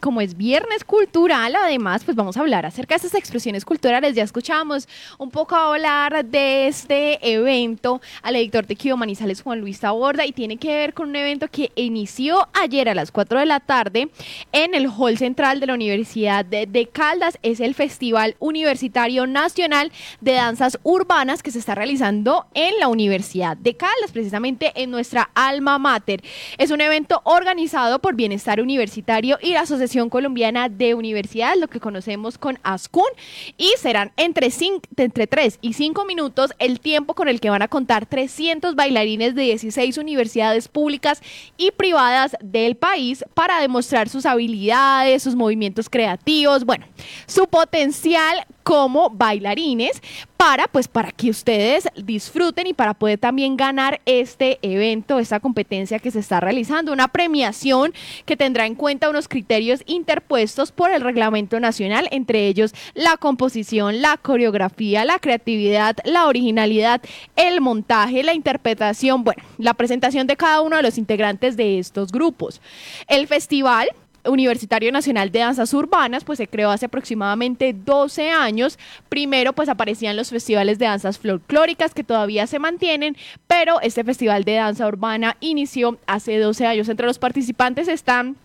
como es viernes cultural, además, pues vamos a hablar acerca de estas expresiones culturales. Ya escuchamos un poco hablar de este evento al editor de Kido Manizales, Juan Luis Taborda, y tiene que ver con un evento que inició ayer a las 4 de la tarde en el hall central de la Universidad de, Caldas. Es el Festival Universitario Nacional de Danzas Urbanas que se está realizando en la Universidad de Caldas, precisamente en nuestra alma mater. Es un evento organizado por Bienestar Universitario y la Asociación Colombiana de Universidades, lo que conocemos con ASCUN, y serán entre, entre 3 y 5 minutos el tiempo con el que van a contar 300 bailarines de 16 universidades públicas y privadas del país para demostrar sus habilidades, sus movimientos creativos, bueno, su potencial como bailarines para pues para que ustedes disfruten y para poder también ganar este evento, esta competencia que se está realizando, una premiación que tendrá en cuenta unos criterios interpuestos por el reglamento nacional, entre ellos la composición, la coreografía, la creatividad, la originalidad, el montaje, la interpretación, bueno, la presentación de cada uno de los integrantes de estos grupos. El festival Universitario Nacional de Danzas Urbanas, pues se creó hace aproximadamente 12 años. Primero, pues aparecían los festivales de danzas folclóricas que todavía se mantienen, pero este festival de danza urbana inició hace 12 años. Entre los participantes están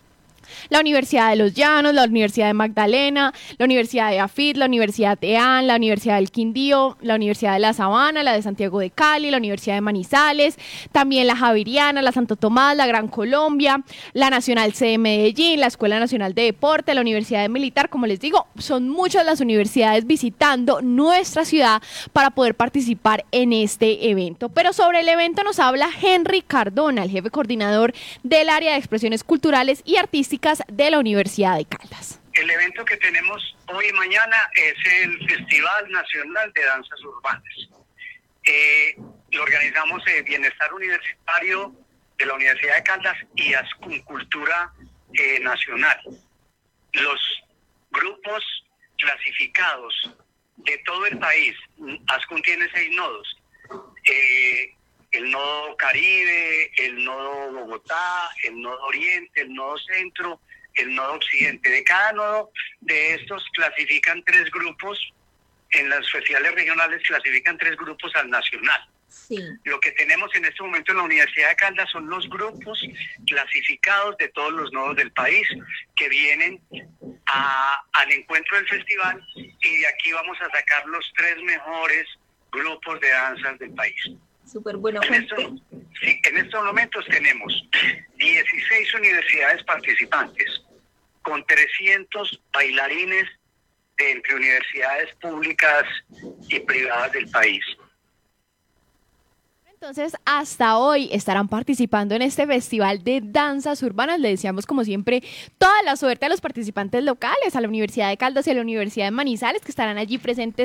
la Universidad de los Llanos, la Universidad de Magdalena, la Universidad de Afit, la Universidad de AN, la Universidad del Quindío, la Universidad de La Sabana, la de Santiago de Cali, la Universidad de Manizales, también la Javiriana, la Santo Tomás, la Gran Colombia, la Nacional C de Medellín, la Escuela Nacional de Deporte, la Universidad de Militar, como les digo, son muchas las universidades visitando nuestra ciudad para poder participar en este evento. Pero sobre el evento nos habla Henry Cardona, el jefe coordinador del área de expresiones culturales y artísticas de la Universidad de Caldas. El evento que tenemos hoy y mañana es el Festival Nacional de Danzas Urbanas. Eh, lo organizamos el Bienestar Universitario de la Universidad de Caldas y Ascun Cultura eh, Nacional. Los grupos clasificados de todo el país, Ascun tiene seis nodos, eh, nodo Caribe, el nodo Bogotá, el nodo Oriente, el nodo Centro, el nodo Occidente. De cada nodo de estos clasifican tres grupos, en las especiales regionales clasifican tres grupos al nacional. Lo que tenemos en este momento en la Universidad de Caldas son los grupos clasificados de todos los nodos del país que vienen al encuentro del festival y de aquí vamos a sacar los tres mejores grupos de danzas del país. Súper bueno. En estos, sí, en estos momentos tenemos 16 universidades participantes con 300 bailarines de entre universidades públicas y privadas del país. Entonces, hasta hoy estarán participando en este festival de danzas urbanas. Le deseamos, como siempre, toda la suerte a los participantes locales, a la Universidad de Caldas y a la Universidad de Manizales, que estarán allí presentes